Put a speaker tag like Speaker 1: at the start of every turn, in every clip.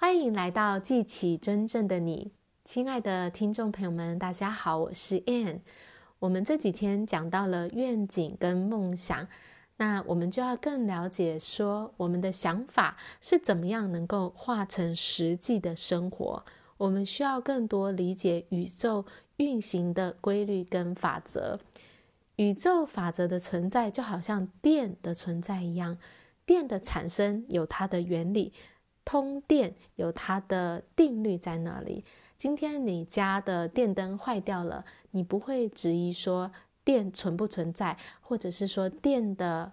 Speaker 1: 欢迎来到记起真正的你，亲爱的听众朋友们，大家好，我是 Ann。我们这几天讲到了愿景跟梦想，那我们就要更了解说我们的想法是怎么样能够化成实际的生活。我们需要更多理解宇宙运行的规律跟法则。宇宙法则的存在就好像电的存在一样，电的产生有它的原理。通电有它的定律在那里。今天你家的电灯坏掉了，你不会质疑说电存不存在，或者是说电的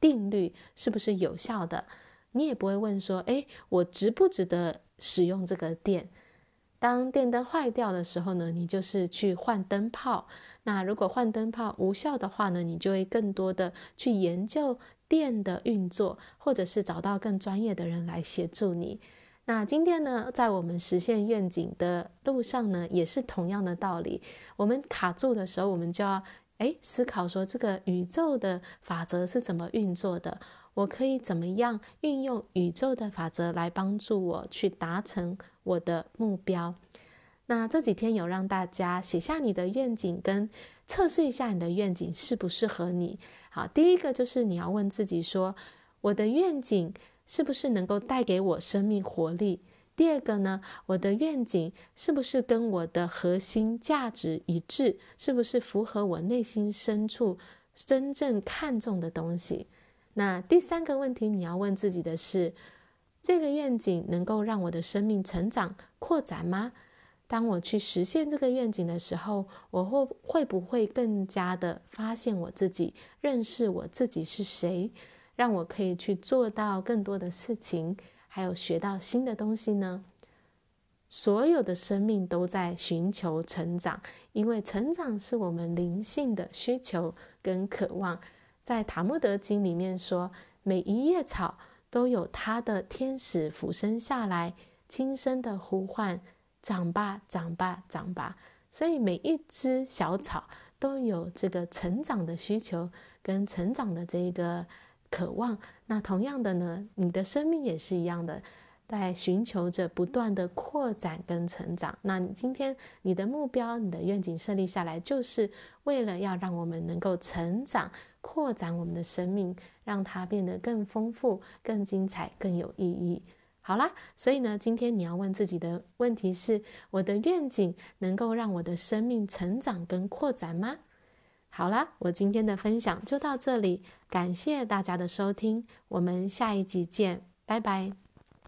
Speaker 1: 定律是不是有效的？你也不会问说，哎，我值不值得使用这个电？当电灯坏掉的时候呢，你就是去换灯泡。那如果换灯泡无效的话呢，你就会更多的去研究电的运作，或者是找到更专业的人来协助你。那今天呢，在我们实现愿景的路上呢，也是同样的道理。我们卡住的时候，我们就要诶思考说，这个宇宙的法则是怎么运作的？我可以怎么样运用宇宙的法则来帮助我去达成我的目标？那这几天有让大家写下你的愿景，跟测试一下你的愿景适不适合你。好，第一个就是你要问自己说，我的愿景是不是能够带给我生命活力？第二个呢，我的愿景是不是跟我的核心价值一致？是不是符合我内心深处真正看重的东西？那第三个问题，你要问自己的是：这个愿景能够让我的生命成长扩展吗？当我去实现这个愿景的时候，我会会不会更加的发现我自己，认识我自己是谁，让我可以去做到更多的事情，还有学到新的东西呢？所有的生命都在寻求成长，因为成长是我们灵性的需求跟渴望。在塔木德经里面说，每一叶草都有它的天使俯身下来，轻声的呼唤：“长吧，长吧，长吧。”所以每一只小草都有这个成长的需求跟成长的这个渴望。那同样的呢，你的生命也是一样的。在寻求着不断的扩展跟成长。那你今天你的目标、你的愿景设立下来，就是为了要让我们能够成长、扩展我们的生命，让它变得更丰富、更精彩、更有意义。好啦，所以呢，今天你要问自己的问题是：我的愿景能够让我的生命成长跟扩展吗？好啦，我今天的分享就到这里，感谢大家的收听，我们下一集见，拜拜。